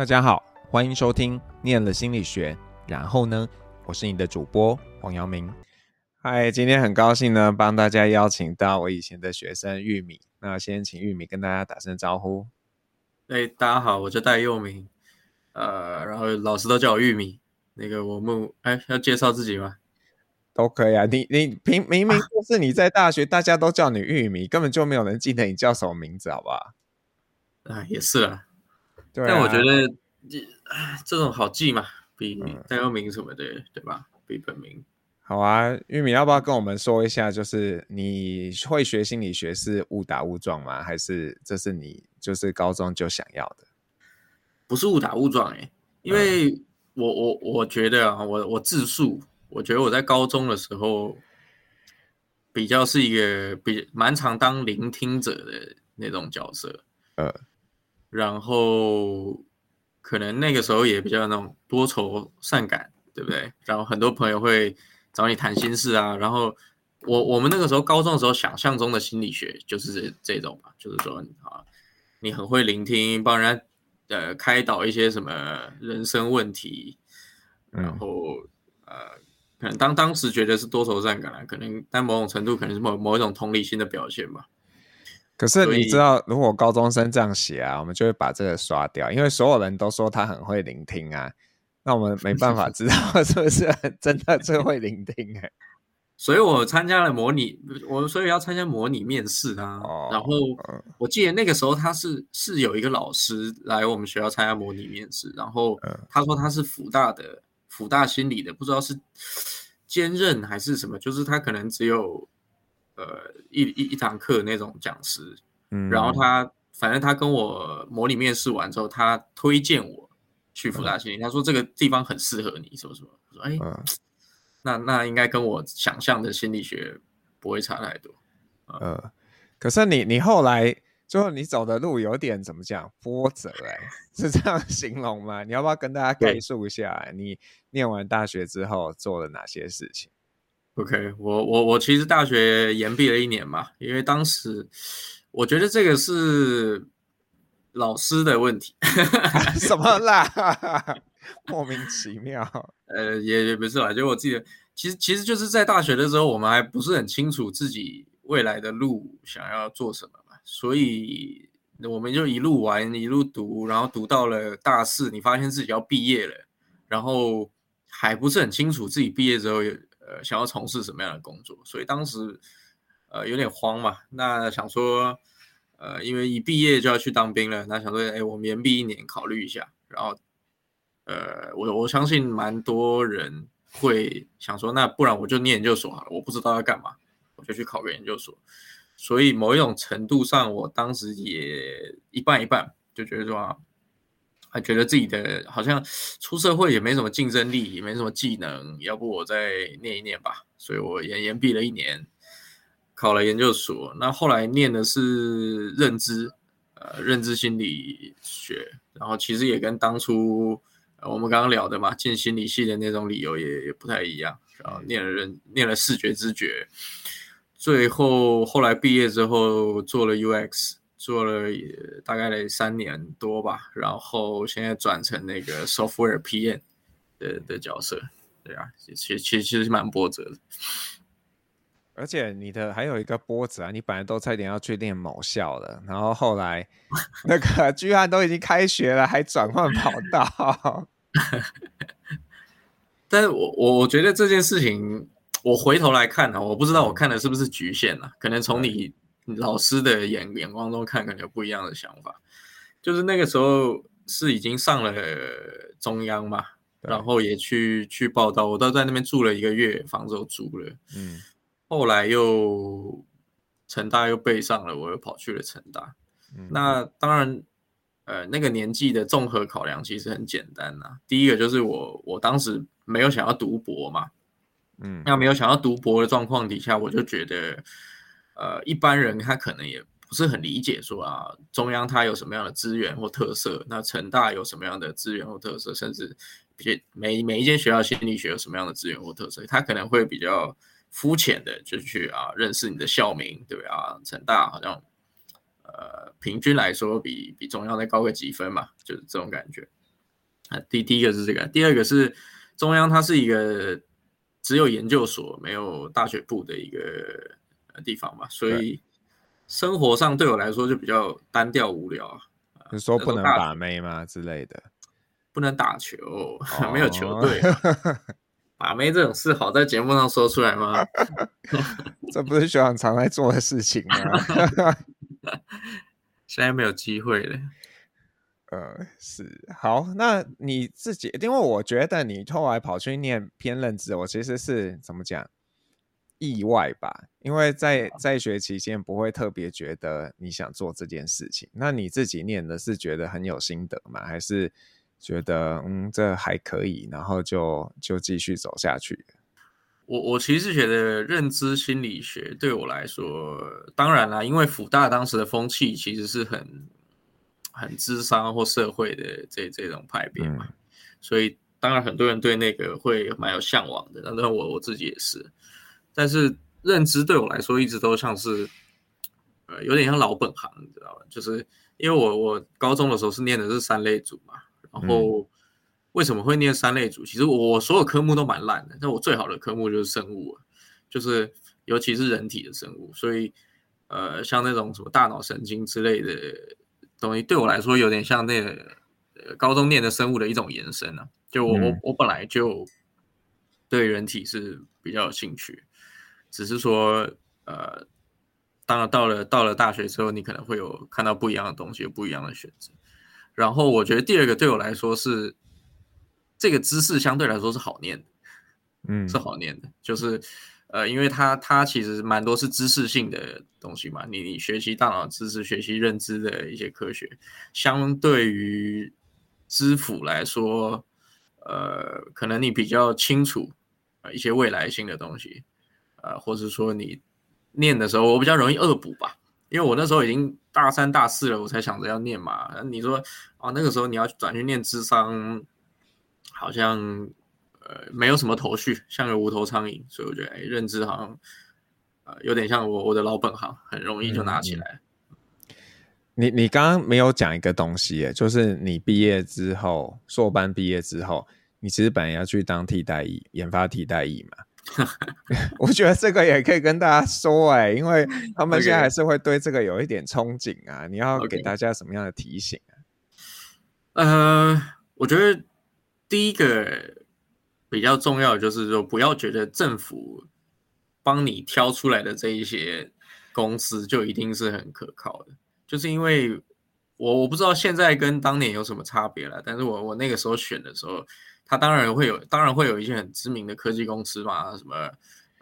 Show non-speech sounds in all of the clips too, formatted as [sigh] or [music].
大家好，欢迎收听《念了心理学》，然后呢，我是你的主播黄阳明。嗨，今天很高兴呢，帮大家邀请到我以前的学生玉米。那先请玉米跟大家打声招呼。哎，大家好，我叫戴佑明，呃，然后老师都叫我玉米。那个我们哎，要介绍自己吗？都可以啊。你你平明明 [laughs] 就是你在大学，啊、大家都叫你玉米，根本就没有人记得你叫什么名字，好不好？啊，也是啊。对啊，但我觉得这这种好记嘛，比代用名什么的，嗯、对吧？比本名。好啊，玉米要不要跟我们说一下，就是你会学心理学是误打误撞吗？还是这是你就是高中就想要的？不是误打误撞哎、欸，因为我我我觉得啊，我我自述，我觉得我在高中的时候比较是一个比蛮常当聆听者的那种角色，呃。然后可能那个时候也比较那种多愁善感，对不对？然后很多朋友会找你谈心事啊。然后我我们那个时候高中的时候，想象中的心理学就是这这种嘛，就是说啊，你很会聆听，帮人家呃开导一些什么人生问题，然后呃，可能当当时觉得是多愁善感啊，可能但某种程度可能是某某一种同理心的表现吧。可是你知道，如果高中生这样写啊，我们就会把这个刷掉，因为所有人都说他很会聆听啊，那我们没办法 [laughs] 知道 [laughs] 是不是真的最会聆听哎、欸。所以我参加了模拟，我所以要参加模拟面试啊。哦、然后我记得那个时候他是是有一个老师来我们学校参加模拟面试，然后他说他是辅大的辅大心理的，不知道是兼任还是什么，就是他可能只有。呃，一一一堂课那种讲师，嗯，然后他反正他跟我模拟面试完之后，他推荐我去辅大心理，嗯、他说这个地方很适合你，什么什么，我说哎，嗯、那那应该跟我想象的心理学不会差太多，嗯，嗯，可是你你后来最后你走的路有点怎么讲波折哎、欸，是这样形容吗？你要不要跟大家概述一下、欸、你念完大学之后做了哪些事情？OK，我我我其实大学延毕了一年嘛，因为当时我觉得这个是老师的问题，[laughs] 什么啦？[laughs] 莫名其妙。呃，也也不是啦，就我记得，其实其实就是在大学的时候，我们还不是很清楚自己未来的路想要做什么嘛，所以我们就一路玩一路读，然后读到了大四，你发现自己要毕业了，然后还不是很清楚自己毕业之后有。呃，想要从事什么样的工作？所以当时，呃，有点慌嘛。那想说，呃，因为一毕业就要去当兵了，那想说，哎，我们延毕一年，考虑一下。然后，呃，我我相信蛮多人会想说，那不然我就念研究所好了。我不知道要干嘛，我就去考个研究所。所以某一种程度上，我当时也一半一半，就觉得说。还觉得自己的好像出社会也没什么竞争力，也没什么技能，要不我再念一念吧。所以我延延毕了一年，考了研究所。那后来念的是认知，呃，认知心理学。然后其实也跟当初我们刚刚聊的嘛，进心理系的那种理由也也不太一样。然后念了认，念了视觉知觉，最后后来毕业之后做了 UX。做了也大概得三年多吧，然后现在转成那个 software PM 的的角色，对啊，其实其实其实是蛮波折的。而且你的还有一个波折啊，你本来都差点要去念某校了，然后后来 [laughs] 那个居然都已经开学了，还转换跑道。[laughs] 但是我我我觉得这件事情，我回头来看呢、啊，我不知道我看的是不是局限了、啊，可能从你。老师的眼眼光中看，可能有不一样的想法。就是那个时候是已经上了中央嘛，然后也去去报道，我都在那边住了一个月，房子都租了。嗯，后来又成大又备上了，我又跑去了成大。嗯、那当然，呃，那个年纪的综合考量其实很简单呐、啊。第一个就是我我当时没有想要读博嘛，嗯，那没有想要读博的状况底下，我就觉得。呃，一般人他可能也不是很理解说啊，中央它有什么样的资源或特色，那成大有什么样的资源或特色，甚至每每一间学校心理学有什么样的资源或特色，他可能会比较肤浅的就去啊认识你的校名，对啊，成大好像呃平均来说比比中央再高个几分嘛，就是这种感觉。啊，第第一个是这个，第二个是中央，它是一个只有研究所没有大学部的一个地方嘛，所以生活上对我来说就比较单调无聊啊。你说不能把妹吗之类的？不能打球，哦、[laughs] 没有球队。[laughs] 把妹这种事好在节目上说出来吗？这不是学长常在做的事情吗？[laughs] 现在没有机会了。呃，是好，那你自己，因为我觉得你后来跑去念偏认知，我其实是怎么讲意外吧？因为在在学期间不会特别觉得你想做这件事情。那你自己念的是觉得很有心得吗？还是觉得嗯这还可以，然后就就继续走下去？我我其实觉得认知心理学对我来说，当然啦，因为辅大当时的风气其实是很。很智商或社会的这这种派别嘛，嗯、所以当然很多人对那个会蛮有向往的。那我我自己也是，但是认知对我来说一直都像是，呃，有点像老本行，你知道吧？就是因为我我高中的时候是念的是三类组嘛，然后为什么会念三类组？其实我所有科目都蛮烂的，但我最好的科目就是生物，就是尤其是人体的生物，所以呃，像那种什么大脑神经之类的。东西对我来说有点像那个高中念的生物的一种延伸呢、啊。就我我我本来就对人体是比较有兴趣，只是说呃，当然到了到了大学之后，你可能会有看到不一样的东西，有不一样的选择。然后我觉得第二个对我来说是这个知识相对来说是好念的，嗯，是好念的，就是。呃，因为它它其实蛮多是知识性的东西嘛，你你学习大脑知识、学习认知的一些科学，相对于知府来说，呃，可能你比较清楚一些未来性的东西，呃，或者说你念的时候，我比较容易恶补吧，因为我那时候已经大三大四了，我才想着要念嘛。你说啊，那个时候你要转去念智商，好像。呃，没有什么头绪，像个无头苍蝇，所以我觉得，哎，认知好像，呃，有点像我我的老本行，很容易就拿起来。嗯、你你刚刚没有讲一个东西，就是你毕业之后，硕班毕业之后，你其实本来要去当替代役，研发替代役嘛。[laughs] 我觉得这个也可以跟大家说，哎，因为他们现在还是会对这个有一点憧憬啊。你要给大家什么样的提醒啊？呃，我觉得第一个。比较重要的就是说，不要觉得政府帮你挑出来的这一些公司就一定是很可靠的，就是因为我我不知道现在跟当年有什么差别了，但是我我那个时候选的时候，他当然会有，当然会有一些很知名的科技公司嘛，什么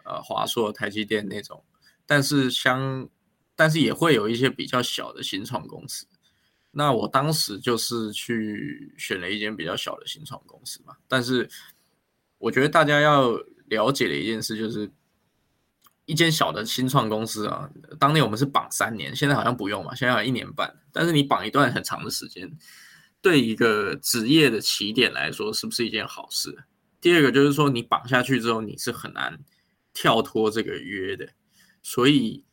呃华硕、台积电那种，但是相但是也会有一些比较小的新创公司。那我当时就是去选了一间比较小的新创公司嘛，但是。我觉得大家要了解的一件事就是，一间小的新创公司啊，当年我们是绑三年，现在好像不用嘛，现在好像一年半。但是你绑一段很长的时间，对一个职业的起点来说，是不是一件好事？第二个就是说，你绑下去之后，你是很难跳脱这个约的，所以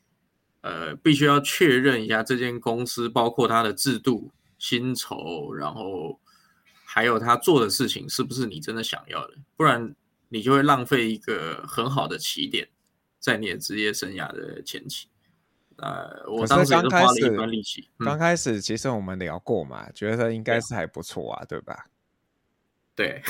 呃，必须要确认一下这间公司，包括它的制度、薪酬，然后。还有他做的事情是不是你真的想要的？不然你就会浪费一个很好的起点，在你的职业生涯的前期。呃，我当时也是花了一番力气。刚开始其实我们聊过嘛，嗯、觉得应该是还不错啊，对，对吧？对。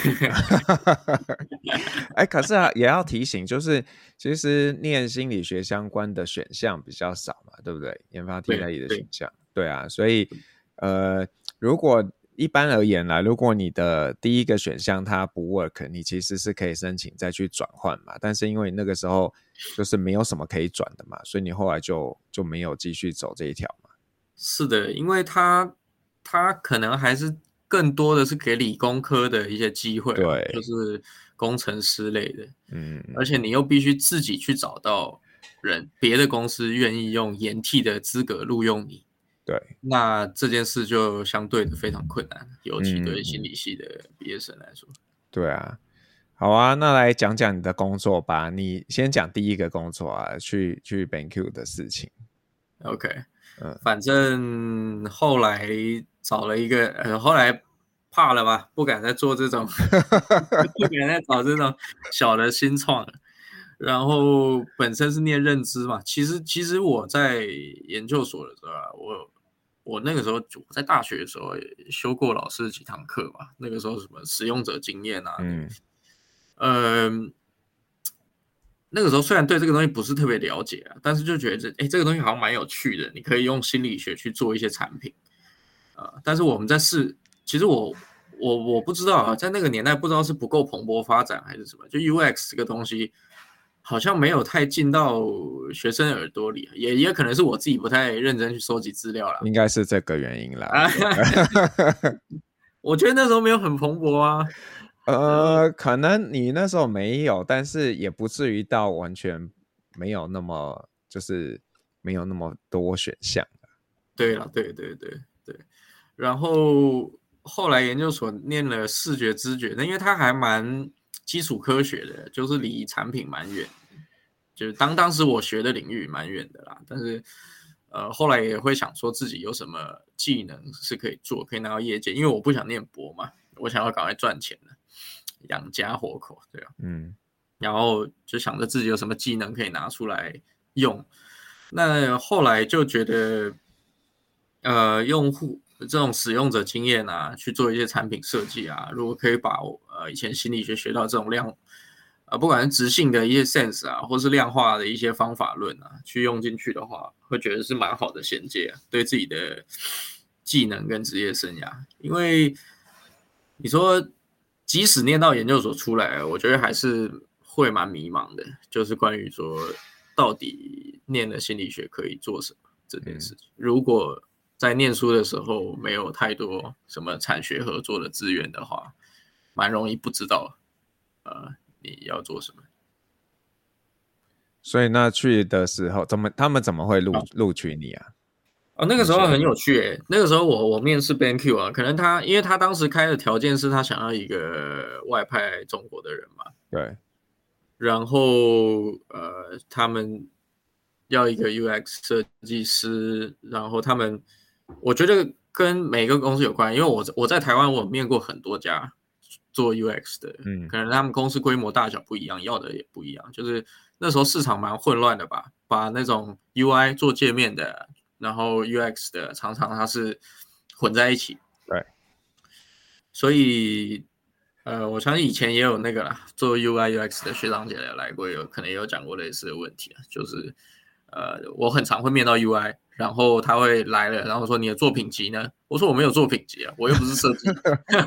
[laughs] 哎，可是啊，也要提醒，就是其实念心理学相关的选项比较少嘛，对不对？研发替代役的选项，对，对啊，所以呃，如果一般而言啦，如果你的第一个选项它不 work，你其实是可以申请再去转换嘛。但是因为那个时候就是没有什么可以转的嘛，所以你后来就就没有继续走这一条嘛。是的，因为它它可能还是更多的是给理工科的一些机会，对，就是工程师类的，嗯，而且你又必须自己去找到人，别的公司愿意用延替的资格录用你。对，那这件事就相对的非常困难，尤其对心理系的毕业生来说。嗯。对啊，好啊，那来讲讲你的工作吧。你先讲第一个工作啊，去去 BenQ 的事情。OK，嗯，反正后来找了一个，呃，后来怕了吧，不敢再做这种，[laughs] 不敢再找这种小的新创了。然后本身是念认知嘛，其实其实我在研究所的时候啊，我我那个时候在大学的时候也修过老师几堂课嘛，那个时候什么使用者经验啊，嗯，呃，那个时候虽然对这个东西不是特别了解啊，但是就觉得这哎，这个东西好像蛮有趣的，你可以用心理学去做一些产品啊，呃，但是我们在试，其实我我我不知道啊，在那个年代不知道是不够蓬勃发展还是什么，就 UX 这个东西。好像没有太进到学生耳朵里，也也可能是我自己不太认真去收集资料了。应该是这个原因啦。[laughs] 我觉得那时候没有很蓬勃啊。[laughs] 呃，可能你那时候没有，但是也不至于到完全没有那么，就是没有那么多选项。对了，对对对对。然后后来研究所念了视觉知觉，那因为它还蛮。基础科学的，就是离产品蛮远，就是当当时我学的领域蛮远的啦。但是，呃，后来也会想说自己有什么技能是可以做，可以拿到业界，因为我不想念博嘛，我想要赶快赚钱的，养家活口，对啊，嗯，然后就想着自己有什么技能可以拿出来用。那后来就觉得，呃，用户。这种使用者经验啊，去做一些产品设计啊，如果可以把呃以前心理学学到这种量，啊不管是直性的一些 sense 啊，或是量化的一些方法论啊，去用进去的话，会觉得是蛮好的衔接啊，对自己的技能跟职业生涯。因为你说即使念到研究所出来，我觉得还是会蛮迷茫的，就是关于说到底念了心理学可以做什么这件事情，如果。在念书的时候，没有太多什么产学合作的资源的话，蛮容易不知道，呃，你要做什么。所以那去的时候，怎么他们怎么会录录取你啊？哦，那个时候很有趣诶，那个时候我我面试 BenQ 啊，可能他因为他当时开的条件是他想要一个外派中国的人嘛，对，然后呃，他们要一个 UX 设计师，然后他们。我觉得跟每个公司有关，因为我我在台湾，我面过很多家做 UX 的，嗯，可能他们公司规模大小不一样，要的也不一样。就是那时候市场蛮混乱的吧，把那种 UI 做界面的，然后 UX 的，常常它是混在一起。对，所以呃，我相信以前也有那个啦，做 UI UX 的学长姐来来过，有可能也有讲过类似的问题啊，就是呃，我很常会面到 UI。然后他会来了，然后说你的作品集呢？我说我没有作品集啊，我又不是设计。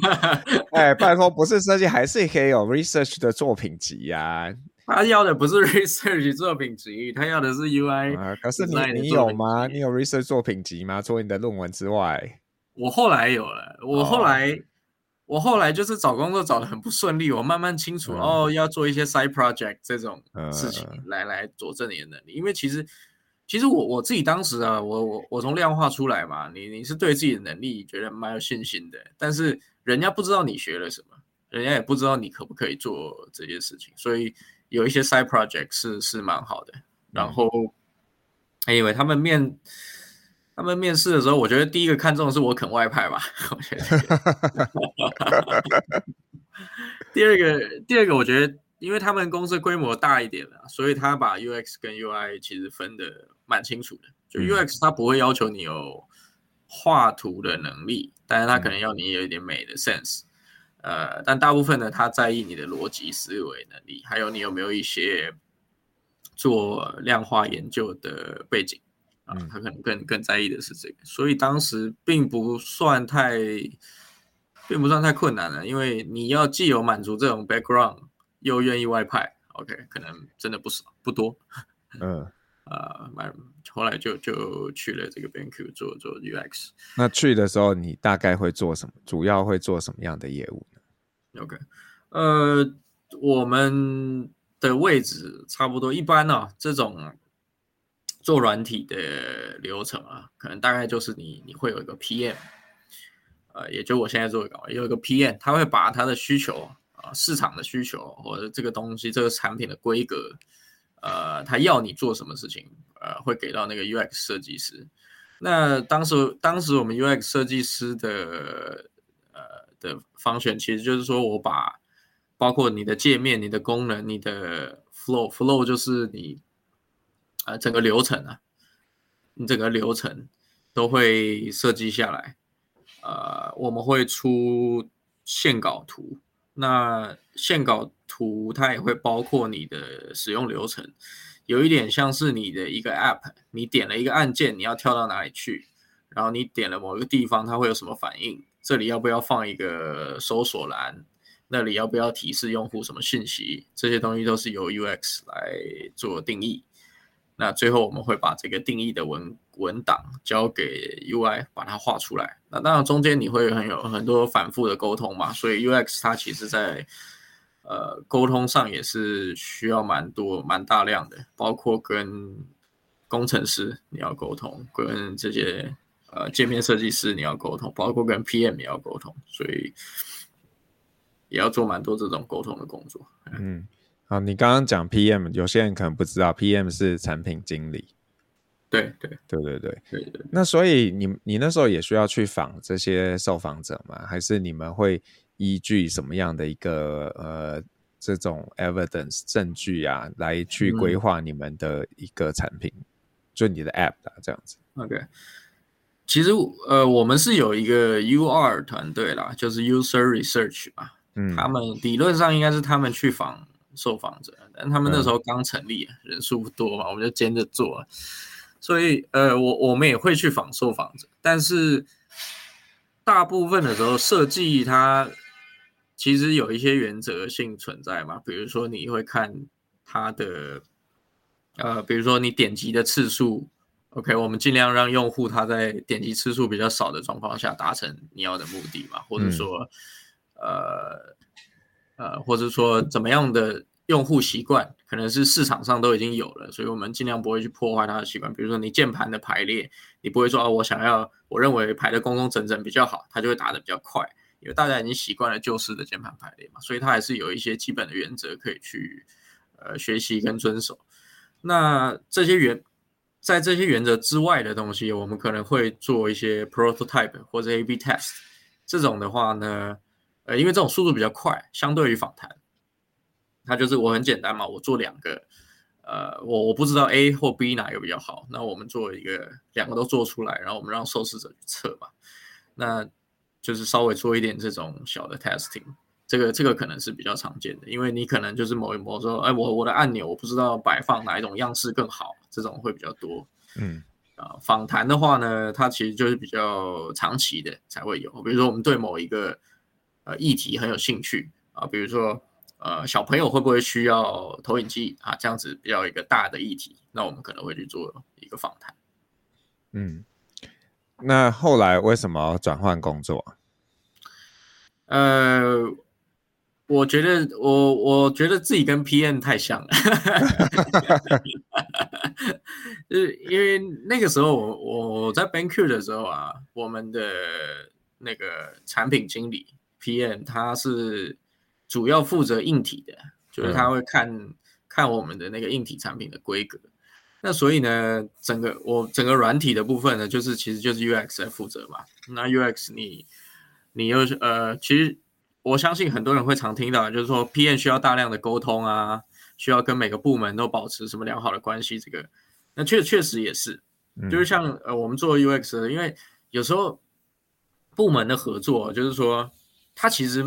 [laughs] 哎，拜托，不是设计还是可以有 research 的作品集呀、啊。他要的不是 [laughs] research 作品集，他要的是 UI、啊。可是你你有吗？你有 research 作品集吗？除了你的论文之外，我后来有了。我后来、哦、我后来就是找工作找得很不顺利，我慢慢清楚、嗯、哦，要做一些 side project 这种事情、嗯、来来佐证你的能力，因为其实。其实我我自己当时啊，我我我从量化出来嘛，你你是对自己的能力觉得蛮有信心的，但是人家不知道你学了什么，人家也不知道你可不可以做这些事情，所以有一些 side project 是是蛮好的。然后还以为他们面他们面试的时候，我觉得第一个看中的是我肯外派吧，我觉得。[laughs] 第二个第二个我觉得。因为他们公司规模大一点了，所以他把 UX 跟 UI 其实分的蛮清楚的。就 UX 他不会要求你有画图的能力，但是他可能要你有一点美的 sense。呃，但大部分呢，他在意你的逻辑思维能力，还有你有没有一些做量化研究的背景啊，他可能更更在意的是这个。所以当时并不算太，并不算太困难了，因为你要既有满足这种 background。又愿意外派，OK，可能真的不少，不多。嗯，[laughs] 啊，蛮后来就就去了这个 BenQ 做做 UX。那去的时候，你大概会做什么？主要会做什么样的业务呢？OK，呃，我们的位置差不多，一般呢、啊，这种做软体的流程啊，可能大概就是你你会有一个 PM，呃，也就我现在做的岗位，有一个 PM，他会把他的需求。啊，市场的需求或者这个东西、这个产品的规格，呃，他要你做什么事情，呃，会给到那个 UX 设计师。那当时，当时我们 UX 设计师的呃的方选其实就是说我把包括你的界面、你的功能、你的 flow，flow 就是你呃整个流程啊，你整个流程都会设计下来。呃，我们会出线稿图，那线稿图它也会包括你的使用流程，有一点像是你的一个 app，你点了一个按键，你要跳到哪里去，然后你点了某一个地方，它会有什么反应？这里要不要放一个搜索栏？那里要不要提示用户什么信息？这些东西都是由 UX 来做定义。那最后我们会把这个定义的文文档交给 UI 把它画出来。那当然中间你会很有很多反复的沟通嘛，所以 UX 它其实在呃沟通上也是需要蛮多蛮大量的，包括跟工程师你要沟通，跟这些呃界面设计师你要沟通，包括跟 PM 也要沟通，所以也要做蛮多这种沟通的工作。嗯。好，你刚刚讲 PM，有些人可能不知道，PM 是产品经理。对对对对对对对。那所以你你那时候也需要去访这些受访者吗？还是你们会依据什么样的一个呃这种 evidence 证据啊，来去规划你们的一个产品，嗯、就你的 app 啊这样子？OK，其实呃我们是有一个 UR 团队啦，就是 User Research 嘛，嗯，他们理论上应该是他们去访。受访者，但他们那时候刚成立，嗯、人数不多嘛，我们就兼着做，所以呃，我我们也会去访受访者，但是大部分的时候设计它其实有一些原则性存在嘛，比如说你会看它的呃，比如说你点击的次数，OK，我们尽量让用户他在点击次数比较少的状况下达成你要的目的嘛，或者说、嗯、呃呃，或者说怎么样的。用户习惯可能是市场上都已经有了，所以我们尽量不会去破坏他的习惯。比如说你键盘的排列，你不会说哦，我想要，我认为排的工工整整比较好，它就会打的比较快，因为大家已经习惯了旧式的键盘排列嘛，所以它还是有一些基本的原则可以去呃学习跟遵守。那这些原在这些原则之外的东西，我们可能会做一些 prototype 或者 A/B test。这种的话呢，呃，因为这种速度比较快，相对于访谈。它就是我很简单嘛，我做两个，呃，我我不知道 A 或 B 哪个比较好，那我们做一个两个都做出来，然后我们让受试者去测嘛，那就是稍微做一点这种小的 testing，这个这个可能是比较常见的，因为你可能就是某一某说，哎，我我的按钮我不知道摆放哪一种样式更好，这种会比较多，嗯，啊，访谈的话呢，它其实就是比较长期的才会有，比如说我们对某一个呃议题很有兴趣啊，比如说。呃，小朋友会不会需要投影机啊？这样子比较一个大的议题，那我们可能会去做一个访谈。嗯，那后来为什么要转换工作？呃，我觉得我我觉得自己跟 PM 太像了，[laughs] 就是因为那个时候我我在 BanQ 的时候啊，我们的那个产品经理 PM 他是。主要负责硬体的，就是他会看、嗯、看我们的那个硬体产品的规格。那所以呢，整个我整个软体的部分呢，就是其实就是 UX 来负责嘛。那 UX 你你又是呃，其实我相信很多人会常听到，就是说 PM 需要大量的沟通啊，需要跟每个部门都保持什么良好的关系。这个那确确实也是，就是像呃我们做 UX 的，因为有时候部门的合作，就是说它其实。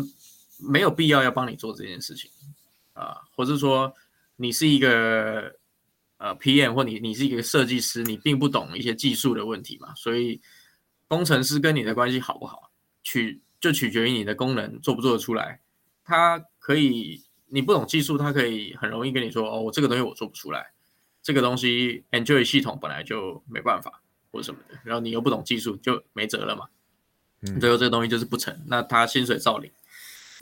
没有必要要帮你做这件事情啊，或者说你是一个呃 PM 或你你是一个设计师，你并不懂一些技术的问题嘛，所以工程师跟你的关系好不好，取就取决于你的功能做不做得出来。他可以你不懂技术，他可以很容易跟你说哦，我这个东西我做不出来，这个东西 Android 系统本来就没办法或者什么的，然后你又不懂技术就没辙了嘛，最后这个东西就是不成，那他薪水照领。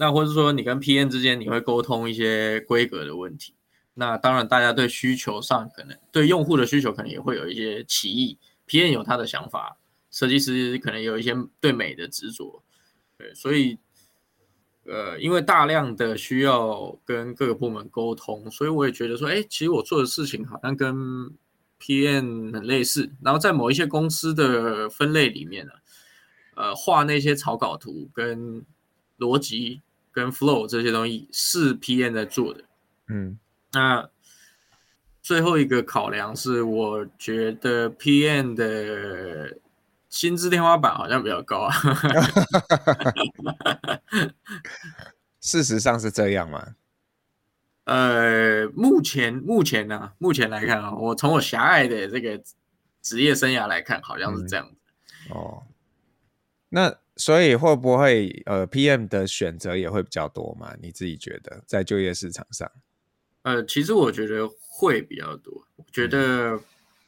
那或者说你跟 PM 之间你会沟通一些规格的问题，那当然大家对需求上可能对用户的需求可能也会有一些歧义，PM 有他的想法，设计师可能有一些对美的执着，对，所以呃因为大量的需要跟各个部门沟通，所以我也觉得说，哎，其实我做的事情好像跟 PM 很类似，然后在某一些公司的分类里面呢，呃画那些草稿图跟逻辑跟 flow 这些东西是 PM 在做的。嗯，那最后一个考量是，我觉得 PM 的薪资天花板好像比较高啊。[laughs] [laughs] 事实上是这样吗？呃，目前目前呢、啊，目前来看啊，我从我狭隘的这个职业生涯来看，好像是这样子。嗯、哦，那所以会不会呃，PM 的选择也会比较多嘛？你自己觉得在就业市场上？呃，其实我觉得会比较多。我觉得，嗯、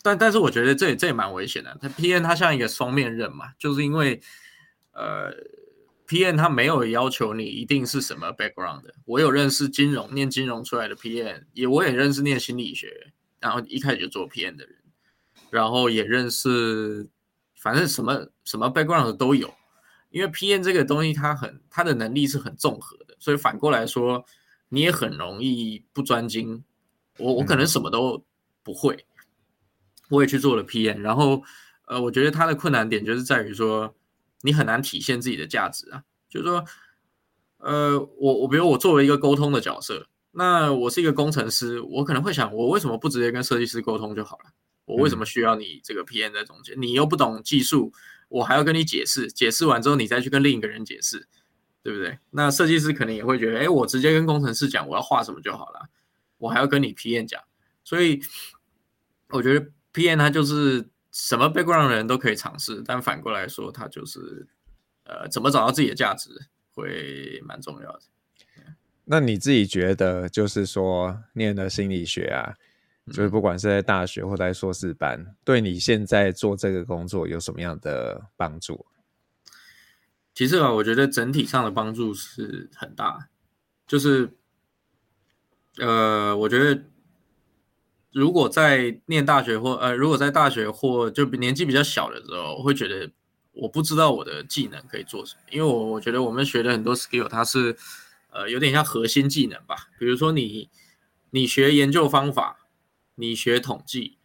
但但是我觉得这也这也蛮危险的。它 PM 它像一个双面刃嘛，就是因为呃。PM 它没有要求你一定是什么 background 的。我有认识金融念金融出来的 PM，也我也认识念心理学，然后一开始就做 PM 的人，然后也认识，反正什么什么 background 的都有。因为 PM 这个东西，它很它的能力是很综合的，所以反过来说，你也很容易不专精。我我可能什么都不会，我也去做了 PM，然后呃，我觉得它的困难点就是在于说。你很难体现自己的价值啊，就是说，呃，我我比如我作为一个沟通的角色，那我是一个工程师，我可能会想，我为什么不直接跟设计师沟通就好了？我为什么需要你这个 PM 在中间？你又不懂技术，我还要跟你解释，解释完之后你再去跟另一个人解释，对不对？那设计师可能也会觉得，哎，我直接跟工程师讲我要画什么就好了，我还要跟你 PM 讲，所以我觉得 PM 它就是。什么 background 的人都可以尝试，但反过来说，他就是，呃，怎么找到自己的价值会蛮重要的。那你自己觉得，就是说，念的心理学啊，就是不管是在大学或在硕士班，对你现在做这个工作有什么样的帮助？其实啊，我觉得整体上的帮助是很大，就是，呃，我觉得。如果在念大学或呃，如果在大学或就年纪比较小的时候，我会觉得我不知道我的技能可以做什么，因为我我觉得我们学的很多 skill 它是呃有点像核心技能吧，比如说你你学研究方法，你学统计，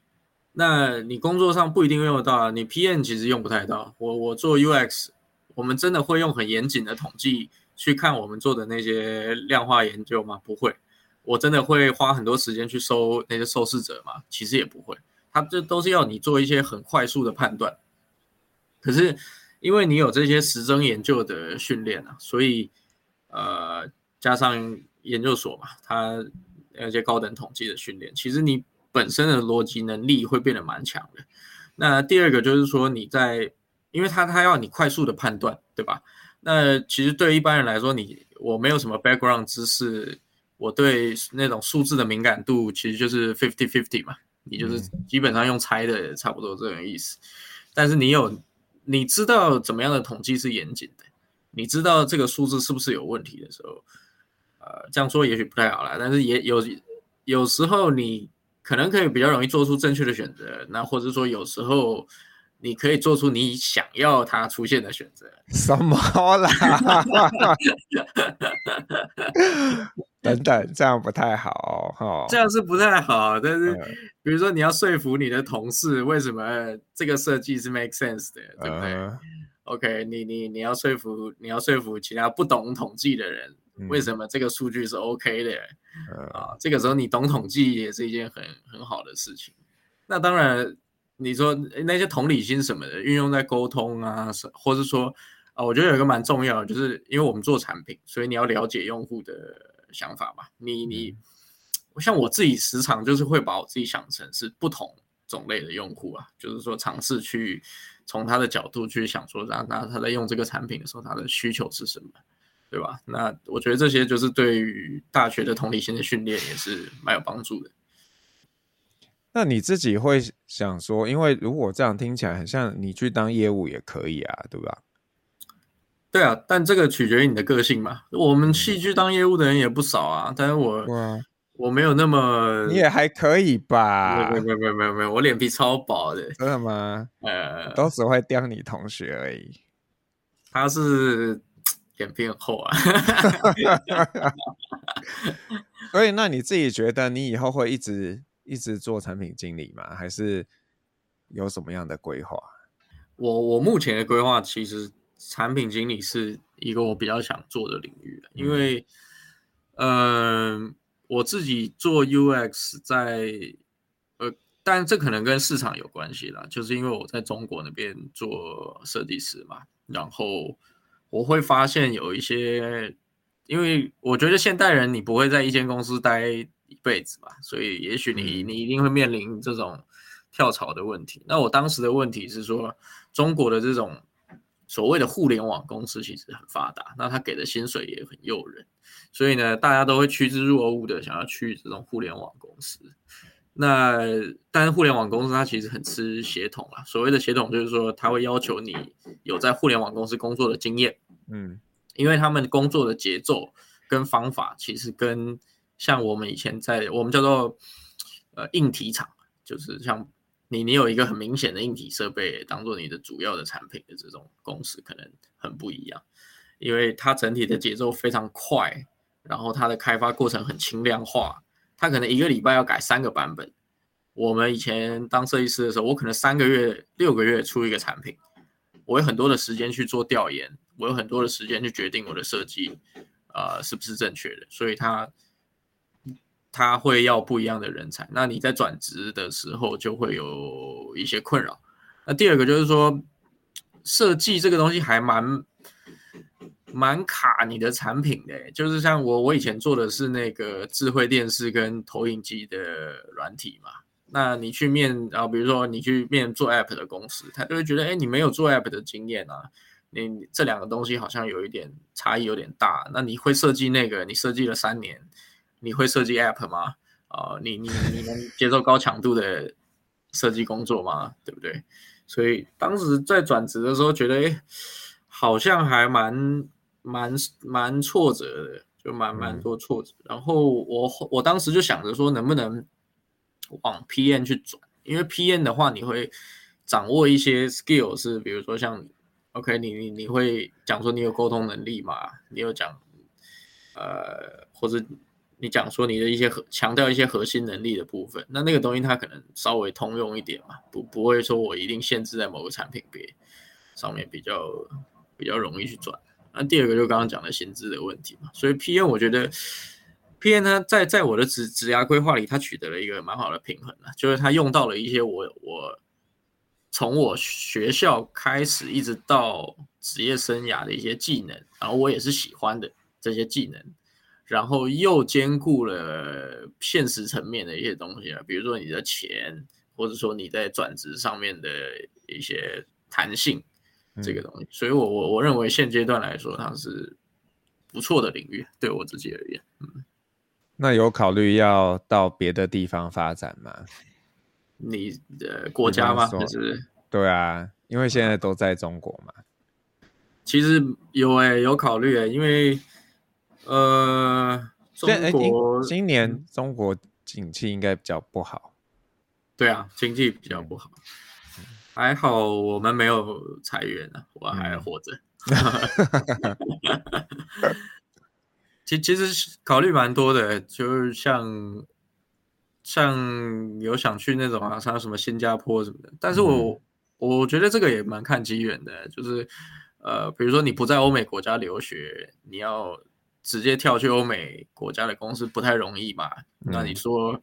那你工作上不一定用得到啊，你 PM 其实用不太到。我我做 UX，我们真的会用很严谨的统计去看我们做的那些量化研究吗？不会。我真的会花很多时间去收那些受试者吗？其实也不会，他这都是要你做一些很快速的判断。可是因为你有这些实证研究的训练啊，所以呃加上研究所嘛，它那些高等统计的训练，其实你本身的逻辑能力会变得蛮强的。那第二个就是说你在，因为他他要你快速的判断，对吧？那其实对一般人来说，你我没有什么 background 知识。我对那种数字的敏感度其实就是 fifty fifty 嘛，你就是基本上用猜的差不多这种意思。但是你有，你知道怎么样的统计是严谨的，你知道这个数字是不是有问题的时候，呃，这样说也许不太好啦，但是也有有时候你可能可以比较容易做出正确的选择，那或者说有时候你可以做出你想要它出现的选择。什么啦？等等，这样不太好哈。这样是不太好，但是比如说你要说服你的同事，为什么这个设计是 make sense 的，对不对、呃、？OK，你你你要说服你要说服其他不懂统计的人，嗯、为什么这个数据是 OK 的？呃、啊，这个时候你懂统计也是一件很很好的事情。那当然，你说那些同理心什么的运用在沟通啊，或是说啊，我觉得有一个蛮重要的，就是因为我们做产品，所以你要了解用户的。想法嘛，你你，像我自己时常就是会把我自己想成是不同种类的用户啊，就是说尝试去从他的角度去想说，让他他在用这个产品的时候，他的需求是什么，对吧？那我觉得这些就是对于大学的同理心的训练也是蛮有帮助的。那你自己会想说，因为如果这样听起来很像你去当业务也可以啊，对吧？对啊，但这个取决于你的个性嘛。我们戏剧当业务的人也不少啊，但是我我没有那么，[laughs] 你也还可以吧？没有没有没有没有没有，我脸皮超薄的。真的吗？呃，都只会刁你同学而已。他是脸皮很厚啊。[laughs] 所以，那你自己觉得你以后会一直一直做产品经理吗？还是有什么样的规划？我我目前的规划其实。产品经理是一个我比较想做的领域，因为，嗯、呃，我自己做 UX 在，呃，但这可能跟市场有关系啦，就是因为我在中国那边做设计师嘛，然后我会发现有一些，因为我觉得现代人你不会在一间公司待一辈子吧，所以也许你你一定会面临这种跳槽的问题。那我当时的问题是说，中国的这种。所谓的互联网公司其实很发达，那他给的薪水也很诱人，所以呢，大家都会趋之若鹜的想要去这种互联网公司。那但是互联网公司它其实很吃协同啊，所谓的协同就是说，它会要求你有在互联网公司工作的经验，嗯，因为他们工作的节奏跟方法其实跟像我们以前在我们叫做呃硬体厂，就是像。你你有一个很明显的硬体设备当做你的主要的产品的这种公司可能很不一样，因为它整体的节奏非常快，然后它的开发过程很轻量化，他可能一个礼拜要改三个版本。我们以前当设计师的时候，我可能三个月、六个月出一个产品，我有很多的时间去做调研，我有很多的时间去决定我的设计，呃，是不是正确的，所以他。他会要不一样的人才，那你在转职的时候就会有一些困扰。那第二个就是说，设计这个东西还蛮蛮卡你的产品的，就是像我我以前做的是那个智慧电视跟投影机的软体嘛，那你去面啊，比如说你去面做 App 的公司，他就会觉得，哎，你没有做 App 的经验啊，你这两个东西好像有一点差异有点大。那你会设计那个，你设计了三年。你会设计 App 吗？啊、你你你能接受高强度的设计工作吗？对不对？所以当时在转职的时候，觉得诶好像还蛮蛮蛮挫折的，就蛮蛮多挫折。然后我我当时就想着说，能不能往 PM 去转？因为 PM 的话，你会掌握一些 skills，是比如说像 OK，你你你会讲说你有沟通能力嘛？你有讲呃或者。你讲说你的一些核强调一些核心能力的部分，那那个东西它可能稍微通用一点嘛，不不会说我一定限制在某个产品别上面比较比较容易去转。那第二个就刚刚讲的薪资的问题嘛，所以 P N 我觉得 P N 呢在在我的职职涯规划里，它取得了一个蛮好的平衡啊，就是它用到了一些我我从我学校开始一直到职业生涯的一些技能，然后我也是喜欢的这些技能。然后又兼顾了现实层面的一些东西啊，比如说你的钱，或者说你在转职上面的一些弹性，这个东西。所以我我我认为现阶段来说，它是不错的领域，对我自己而言。嗯，那有考虑要到别的地方发展吗？[laughs] 你的国家吗？就是对啊，因为现在都在中国嘛。其实有哎、欸，有考虑哎、欸，因为。呃，中国今年中国景气应该比较不好。对啊，经济比较不好。嗯、还好我们没有裁员呢、啊，我还活着。[laughs] 其、嗯、其实考虑蛮多的，就是像像有想去那种啊，像什么新加坡什么的。但是我、嗯、我觉得这个也蛮看机缘的，就是呃，比如说你不在欧美国家留学，你要。直接跳去欧美国家的公司不太容易嘛？那你说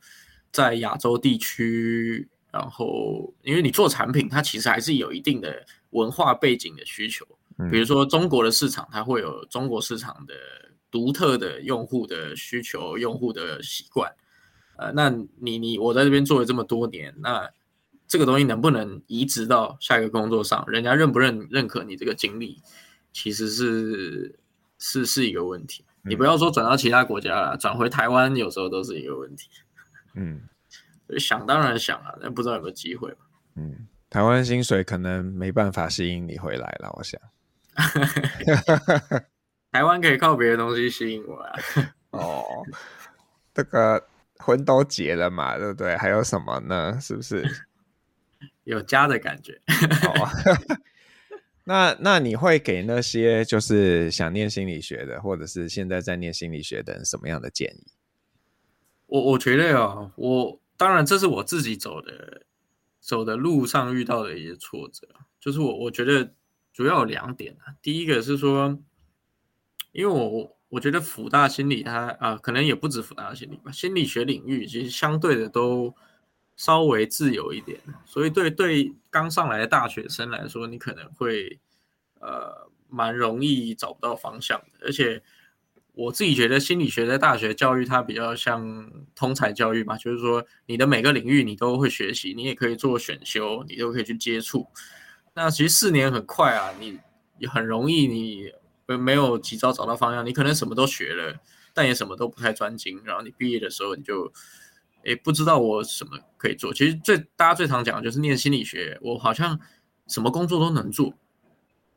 在亚洲地区，然后因为你做产品，它其实还是有一定的文化背景的需求。比如说中国的市场，它会有中国市场的独特的用户的需求、用户的习惯。呃，那你你我在这边做了这么多年，那这个东西能不能移植到下一个工作上？人家认不认认可你这个经历，其实是是是一个问题。你不要说转到其他国家了，转回台湾有时候都是一个问题。嗯，想当然想啊，但不知道有没有机会。嗯，台湾薪水可能没办法吸引你回来了，我想。[laughs] 台湾可以靠别的东西吸引我啊。[laughs] 哦，这个婚都结了嘛，对不对？还有什么呢？是不是？[laughs] 有家的感觉。哦那那你会给那些就是想念心理学的，或者是现在在念心理学的人什么样的建议？我我觉得啊，我当然这是我自己走的走的路上遇到的一些挫折，就是我我觉得主要有两点啊。第一个是说，因为我我觉得辅大心理它啊、可能也不止辅大心理吧，心理学领域其实相对的都稍微自由一点，所以对对刚上来的大学生来说，你可能会呃蛮容易找不到方向的，而且。我自己觉得心理学在大学教育它比较像通才教育嘛，就是说你的每个领域你都会学习，你也可以做选修，你都可以去接触。那其实四年很快啊，你很容易你没有及早找到方向，你可能什么都学了，但也什么都不太专精。然后你毕业的时候你就诶不知道我什么可以做。其实最大家最常讲的就是念心理学，我好像什么工作都能做，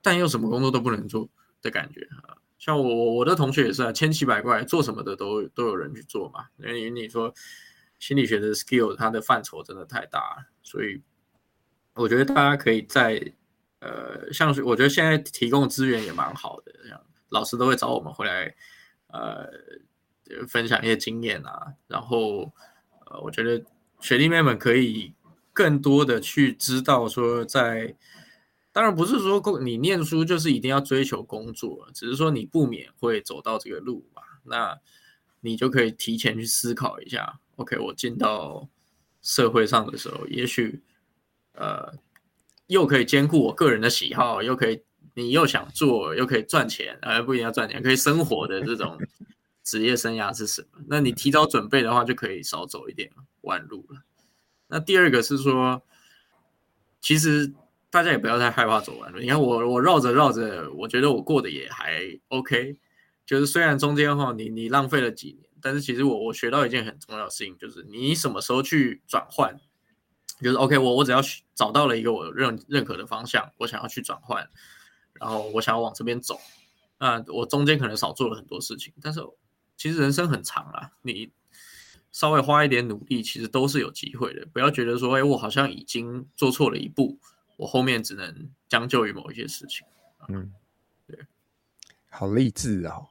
但又什么工作都不能做的感觉啊。像我我的同学也是啊，千奇百怪，做什么的都都有人去做嘛。因为你说心理学的 skill，它的范畴真的太大了，所以我觉得大家可以在呃，像是我觉得现在提供资源也蛮好的，这样老师都会找我们回来呃分享一些经验啊。然后呃，我觉得学弟妹们可以更多的去知道说在。当然不是说工你念书就是一定要追求工作，只是说你不免会走到这个路嘛。那你就可以提前去思考一下，OK，我进到社会上的时候，也许呃又可以兼顾我个人的喜好，又可以你又想做，又可以赚钱，而不一定要赚钱，可以生活的这种职业生涯是什么？那你提早准备的话，就可以少走一点弯路了。那第二个是说，其实。大家也不要太害怕走弯路。你看我，我绕着绕着，我觉得我过得也还 OK。就是虽然中间哈，你你浪费了几年，但是其实我我学到一件很重要的事情，就是你什么时候去转换，就是 OK 我。我只要找到了一个我认认可的方向，我想要去转换，然后我想要往这边走，那我中间可能少做了很多事情，但是其实人生很长啊，你稍微花一点努力，其实都是有机会的。不要觉得说，哎，我好像已经做错了一步。我后面只能将就于某一些事情。嗯，对，好励志哦。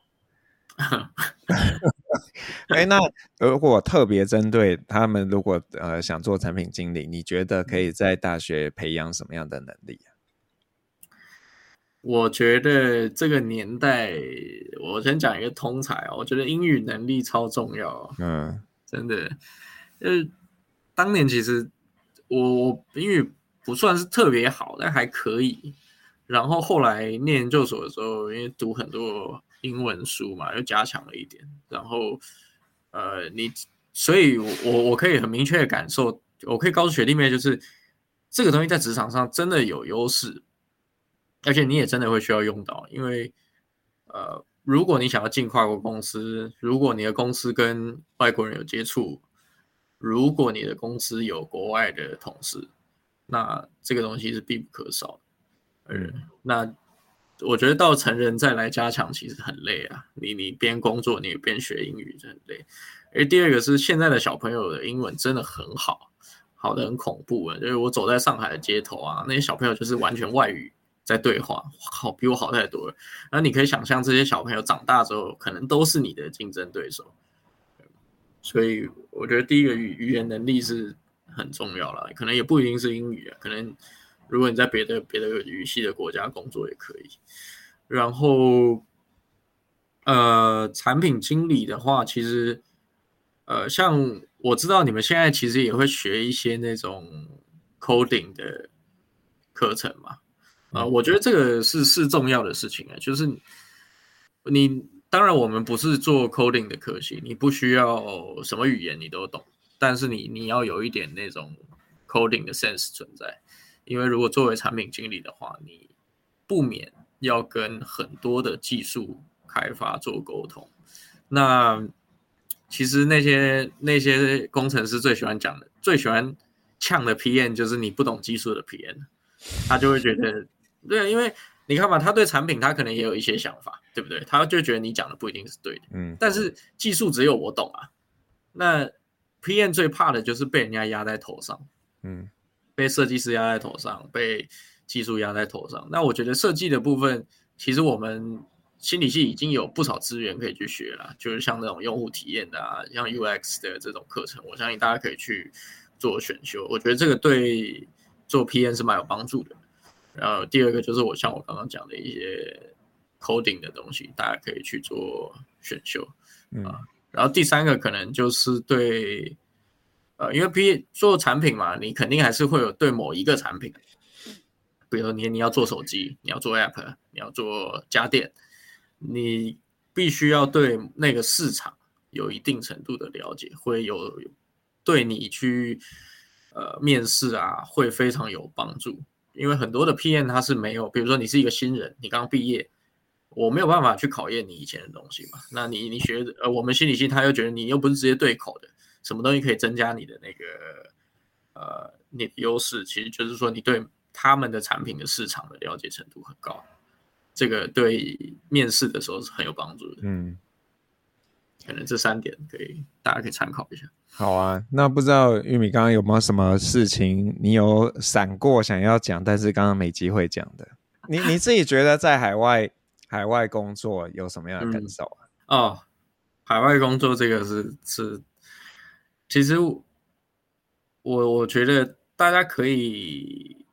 [laughs] 哎、欸，那如果特别针对他们，如果呃想做产品经理，你觉得可以在大学培养什么样的能力啊？我觉得这个年代，我先讲一个通才哦。我觉得英语能力超重要。嗯，真的，呃，当年其实我我英语。不算是特别好，但还可以。然后后来念研究所的时候，因为读很多英文书嘛，又加强了一点。然后，呃，你，所以我我可以很明确的感受，我可以告诉学弟妹，就是这个东西在职场上真的有优势，而且你也真的会需要用到。因为，呃，如果你想要进跨国公司，如果你的公司跟外国人有接触，如果你的公司有国外的同事。那这个东西是必不可少的，嗯，那我觉得到成人再来加强，其实很累啊。你你边工作，你边学英语，就很累。而第二个是现在的小朋友的英文真的很好，好的很恐怖啊。就是我走在上海的街头啊，那些小朋友就是完全外语在对话，好比我好太多了。那你可以想象，这些小朋友长大之后，可能都是你的竞争对手。所以我觉得第一个语语言能力是。很重要啦，可能也不一定是英语啊，可能如果你在别的别的语系的国家工作也可以。然后，呃，产品经理的话，其实，呃，像我知道你们现在其实也会学一些那种 coding 的课程嘛，啊、呃，我觉得这个是是重要的事情啊，就是你当然我们不是做 coding 的科系，你不需要什么语言你都懂。但是你你要有一点那种 coding 的 sense 存在，因为如果作为产品经理的话，你不免要跟很多的技术开发做沟通。那其实那些那些工程师最喜欢讲的、最喜欢呛的 PM 就是你不懂技术的 PM，他就会觉得，对，因为你看嘛，他对产品他可能也有一些想法，对不对？他就觉得你讲的不一定是对的，嗯，但是技术只有我懂啊，那。PM 最怕的就是被人家压在头上，嗯，被设计师压在头上，被技术压在头上。那我觉得设计的部分，其实我们心理系已经有不少资源可以去学了，就是像那种用户体验的啊，像 UX 的这种课程，我相信大家可以去做选修。我觉得这个对做 PM 是蛮有帮助的。然后第二个就是我像我刚刚讲的一些 coding 的东西，大家可以去做选修啊。嗯、然后第三个可能就是对，呃，因为 P 做产品嘛，你肯定还是会有对某一个产品，比如你你要做手机，你要做 App，你要做家电，你必须要对那个市场有一定程度的了解，会有对你去呃面试啊，会非常有帮助。因为很多的 PM 他是没有，比如说你是一个新人，你刚毕业，我没有办法去考验你以前的东西嘛。那你你学呃，我们心理系他又觉得你又不是直接对口的，什么东西可以增加你的那个呃你的优势？其实就是说你对他们的产品的市场的了解程度很高，这个对面试的时候是很有帮助的。嗯。可能这三点可以，大家可以参考一下。好啊，那不知道玉米刚刚有没有什么事情你有闪过想要讲，但是刚刚没机会讲的？你你自己觉得在海外海外工作有什么样的感受啊？嗯、哦，海外工作这个是是，其实我我觉得大家可以，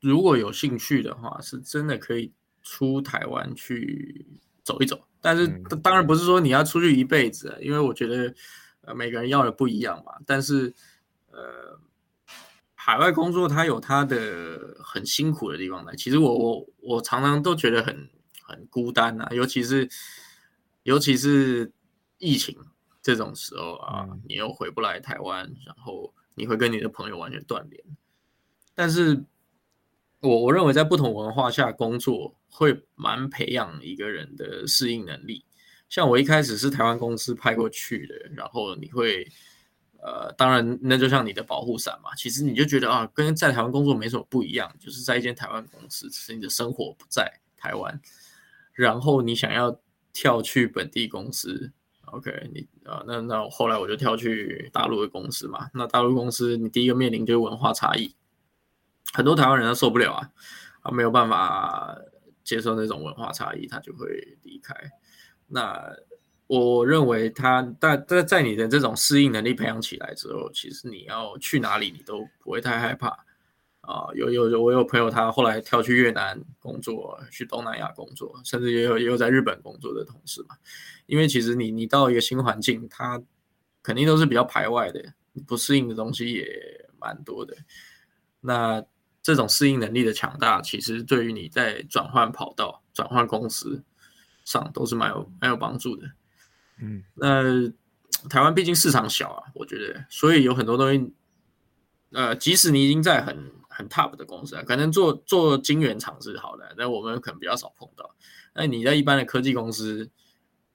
如果有兴趣的话，是真的可以出台湾去走一走。但是当然不是说你要出去一辈子，因为我觉得呃每个人要的不一样嘛。但是呃海外工作它有它的很辛苦的地方的。其实我我我常常都觉得很很孤单啊，尤其是尤其是疫情这种时候啊，你又回不来台湾，然后你会跟你的朋友完全断联。但是我我认为在不同文化下工作。会蛮培养一个人的适应能力。像我一开始是台湾公司派过去的，然后你会，呃，当然那就像你的保护伞嘛。其实你就觉得啊，跟在台湾工作没什么不一样，就是在一间台湾公司，只是你的生活不在台湾。然后你想要跳去本地公司，OK，你啊，那那后来我就跳去大陆的公司嘛。那大陆公司你第一个面临就是文化差异，很多台湾人都受不了啊，啊，没有办法。接受那种文化差异，他就会离开。那我认为他，但在在你的这种适应能力培养起来之后，其实你要去哪里，你都不会太害怕啊。有有有，我有朋友他后来跳去越南工作，去东南亚工作，甚至也有也有在日本工作的同事嘛。因为其实你你到一个新环境，他肯定都是比较排外的，不适应的东西也蛮多的。那。这种适应能力的强大，其实对于你在转换跑道、转换公司上都是蛮有蛮有帮助的。嗯，那台湾毕竟市场小啊，我觉得，所以有很多东西，呃，即使你已经在很很 top 的公司啊，可能做做晶圆厂是好的，但我们可能比较少碰到。那你在一般的科技公司，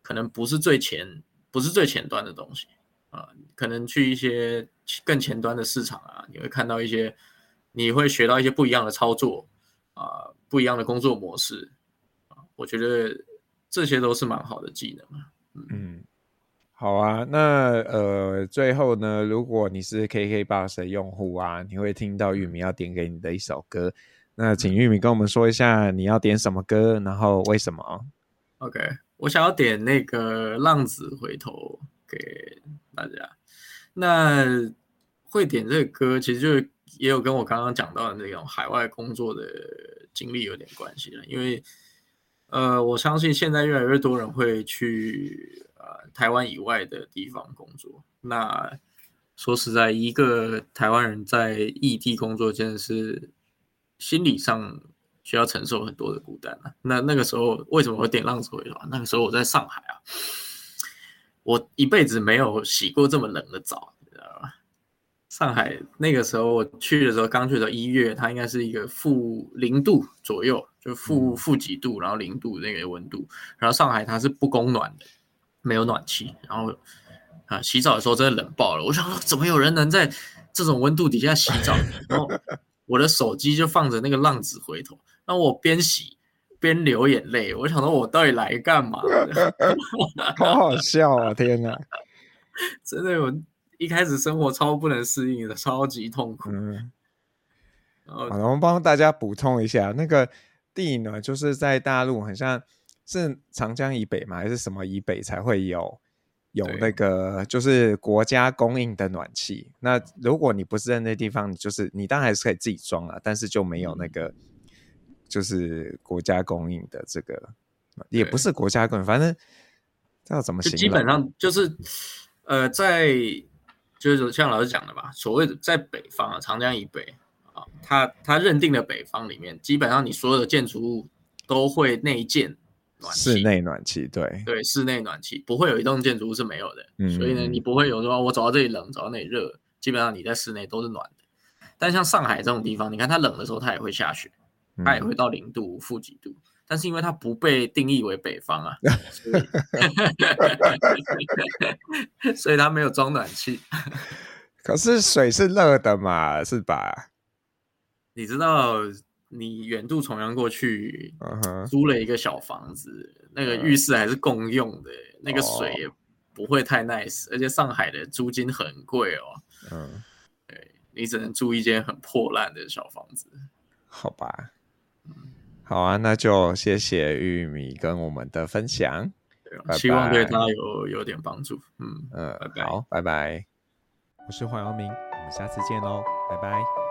可能不是最前，不是最前端的东西啊，可能去一些更前端的市场啊，你会看到一些。你会学到一些不一样的操作啊、不一样的工作模式啊，我觉得这些都是蛮好的技能啊。嗯，好啊，那呃，最后呢，如果你是 KKBOX 的用户啊，你会听到玉米要点给你的一首歌，那请玉米跟我们说一下你要点什么歌，然后为什么？OK，我想要点那个《浪子回头》给大家。那会点这个歌，其实就是。也有跟我刚刚讲到的那种海外工作的经历有点关系了，因为呃，我相信现在越来越多人会去呃台湾以外的地方工作。那说实在，一个台湾人在异地工作，真的是心理上需要承受很多的孤单啊。那那个时候为什么会点浪子回头？那个时候我在上海啊，我一辈子没有洗过这么冷的澡。你知道吗上海那个时候我去的时候，刚去的一月，它应该是一个负零度左右，就负负几度，然后零度那个温度。然后上海它是不供暖的，没有暖气。然后啊，洗澡的时候真的冷爆了。我想说，怎么有人能在这种温度底下洗澡？[laughs] 然后我的手机就放着那个浪子回头，那我边洗边流眼泪。我想说，我到底来干嘛？[laughs] [laughs] 好好笑啊！天哪，真的我。一开始生活超不能适应的，超级痛苦。嗯，好，我们帮大家补充一下，那个地暖就是在大陆，很像是长江以北吗，还是什么以北才会有有那个就是国家供应的暖气。那如果你不是在那地方，你就是你当然还是可以自己装啊，但是就没有那个就是国家供应的这个也不是国家供应，反正这要怎么形容？基本上就是，呃，在就是像老师讲的吧，所谓的在北方啊，长江以北啊，他他认定的北方里面，基本上你所有的建筑物都会内建暖气，室内暖气，对对，室内暖气不会有一栋建筑物是没有的，嗯，所以呢，你不会有说我走到这里冷，走到那里热，基本上你在室内都是暖的。但像上海这种地方，你看它冷的时候，它也会下雪，它也会到零度、负几度。但是因为它不被定义为北方啊，所以，[laughs] 所以它没有装暖气。可是水是热的嘛，是吧？[laughs] 你知道，你远渡重洋过去，租了一个小房子，那个浴室还是共用的，那个水也不会太 nice，而且上海的租金很贵哦。嗯。你只能住一间很破烂的小房子，好吧？好啊，那就谢谢玉米跟我们的分享，对拜拜，希望对他有有点帮助。嗯嗯，拜拜，好，拜拜。我是黄阳明，我们下次见喽，拜拜。